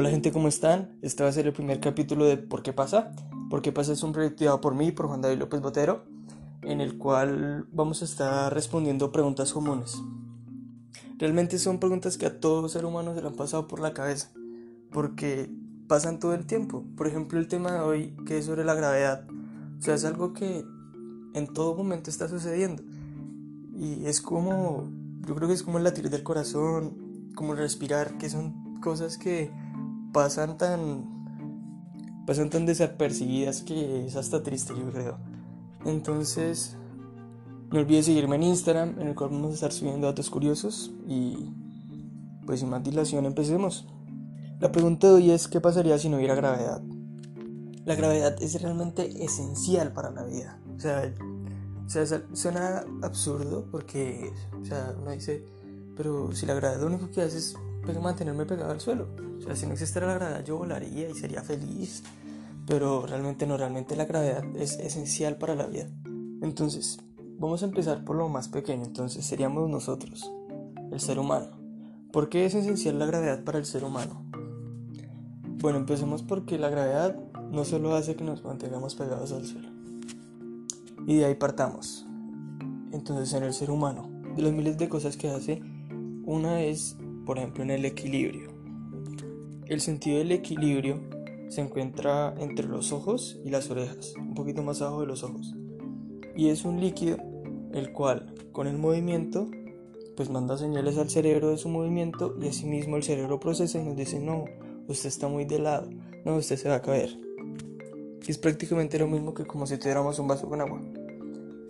Hola gente, ¿cómo están? Este va a ser el primer capítulo de ¿Por qué pasa? ¿Por qué pasa? es un proyecto llevado por mí, por Juan David López Botero, en el cual vamos a estar respondiendo preguntas comunes. Realmente son preguntas que a todo ser humano se le han pasado por la cabeza, porque pasan todo el tiempo. Por ejemplo, el tema de hoy, que es sobre la gravedad. O sea, es algo que en todo momento está sucediendo. Y es como, yo creo que es como el latir del corazón, como el respirar, que son cosas que pasan tan pasan tan desapercibidas que es hasta triste yo creo. Entonces no olvides seguirme en Instagram en el cual vamos a estar subiendo datos curiosos y pues sin más dilación empecemos. La pregunta de hoy es ¿qué pasaría si no hubiera gravedad? la gravedad es realmente esencial para la vida. O sea, o sea suena absurdo porque o sea uno dice pero si la gravedad lo único que hace es mantenerme pegado al suelo. O sea, si no existiera la gravedad yo volaría y sería feliz. Pero realmente no, realmente la gravedad es esencial para la vida. Entonces, vamos a empezar por lo más pequeño. Entonces, seríamos nosotros, el ser humano. ¿Por qué es esencial la gravedad para el ser humano? Bueno, empecemos porque la gravedad no solo hace que nos mantengamos pegados al suelo. Y de ahí partamos. Entonces, en el ser humano, de las miles de cosas que hace, una es por ejemplo en el equilibrio. El sentido del equilibrio se encuentra entre los ojos y las orejas, un poquito más abajo de los ojos. Y es un líquido el cual con el movimiento pues manda señales al cerebro de su movimiento y asimismo el cerebro procesa y nos dice no, usted está muy de lado, no, usted se va a caer. Es prácticamente lo mismo que como si tuviéramos un vaso con agua.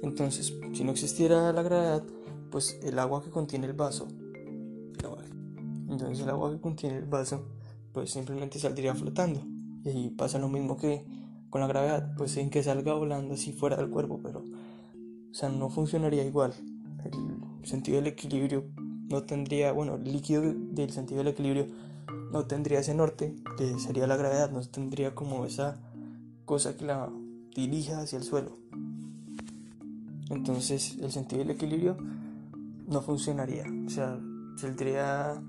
Entonces, si no existiera la gravedad, pues el agua que contiene el vaso entonces el agua que contiene el vaso pues simplemente saldría flotando. Y pasa lo mismo que con la gravedad, pues sin que salga volando así fuera del cuerpo, pero o sea, no funcionaría igual. El sentido del equilibrio no tendría, bueno, el líquido del sentido del equilibrio no tendría ese norte, que sería la gravedad, no tendría como esa cosa que la dirija hacia el suelo. Entonces el sentido del equilibrio no funcionaría, o sea, saldría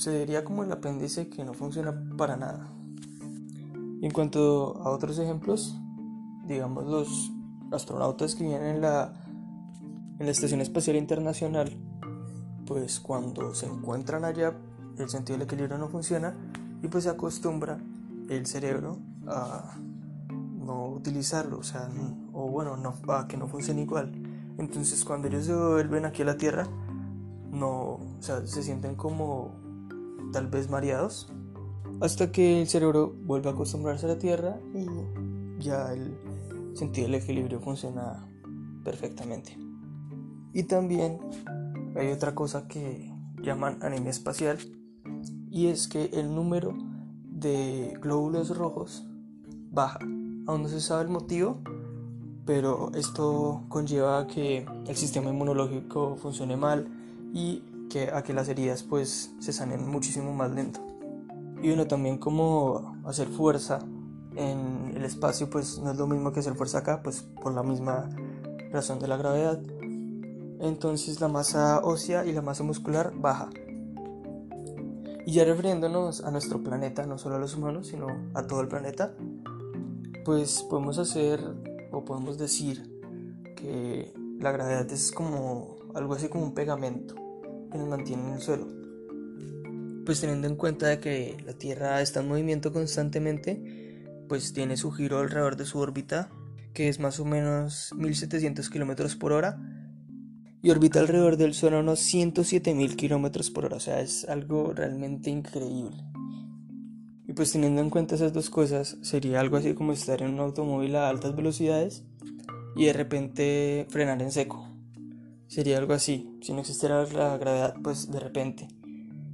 se diría como el apéndice que no funciona para nada. en cuanto a otros ejemplos, digamos los astronautas que vienen en la, en la Estación Espacial Internacional, pues cuando se encuentran allá, el sentido del equilibrio no funciona y pues se acostumbra el cerebro a no utilizarlo, o sea, o bueno, no, a que no funcione igual. Entonces cuando ellos se vuelven aquí a la Tierra, no, o sea, se sienten como tal vez mareados, hasta que el cerebro vuelve a acostumbrarse a la Tierra y ya el sentido del equilibrio funciona perfectamente. Y también hay otra cosa que llaman anemia espacial y es que el número de glóbulos rojos baja. Aún no se sabe el motivo, pero esto conlleva que el sistema inmunológico funcione mal y que a que las heridas pues se sanen muchísimo más lento. Y uno también como hacer fuerza en el espacio pues no es lo mismo que hacer fuerza acá pues por la misma razón de la gravedad. Entonces la masa ósea y la masa muscular baja. Y ya refiriéndonos a nuestro planeta, no solo a los humanos, sino a todo el planeta, pues podemos hacer o podemos decir que la gravedad es como algo así como un pegamento que nos mantiene en el suelo. Pues teniendo en cuenta que la Tierra está en movimiento constantemente, pues tiene su giro alrededor de su órbita, que es más o menos 1700 kilómetros por hora, y orbita alrededor del Sol a unos 107.000 kilómetros por hora, o sea, es algo realmente increíble. Y pues teniendo en cuenta esas dos cosas, sería algo así como estar en un automóvil a altas velocidades y de repente frenar en seco. Sería algo así, si no existiera la gravedad, pues de repente.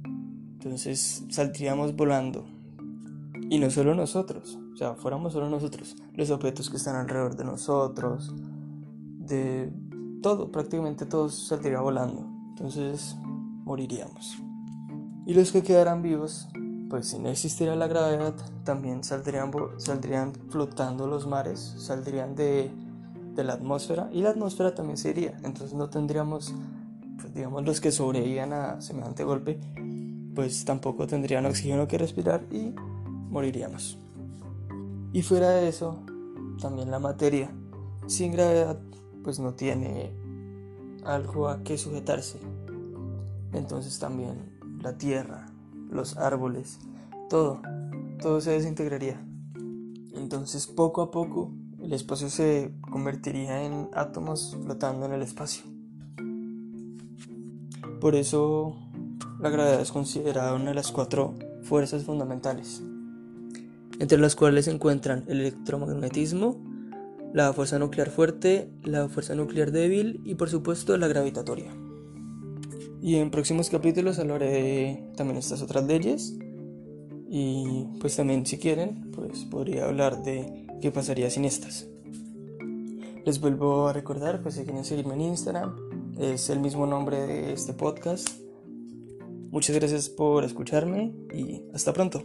Entonces saldríamos volando. Y no solo nosotros, o sea, fuéramos solo nosotros, los objetos que están alrededor de nosotros, de todo, prácticamente todos saldrían volando. Entonces moriríamos. Y los que quedaran vivos, pues si no existiera la gravedad, también saldrían, saldrían flotando los mares, saldrían de de la atmósfera y la atmósfera también sería Entonces no tendríamos, pues, digamos, los que sobrevivían a semejante golpe, pues tampoco tendrían oxígeno que respirar y moriríamos. Y fuera de eso, también la materia sin gravedad pues no tiene algo a que sujetarse. Entonces también la tierra, los árboles, todo, todo se desintegraría. Entonces poco a poco el espacio se convertiría en átomos flotando en el espacio. Por eso la gravedad es considerada una de las cuatro fuerzas fundamentales, entre las cuales se encuentran el electromagnetismo, la fuerza nuclear fuerte, la fuerza nuclear débil y por supuesto la gravitatoria. Y en próximos capítulos hablaré también estas otras leyes y pues también si quieren pues podría hablar de qué pasaría sin estas. Les vuelvo a recordar pues si quieren seguirme en Instagram, es el mismo nombre de este podcast. Muchas gracias por escucharme y hasta pronto.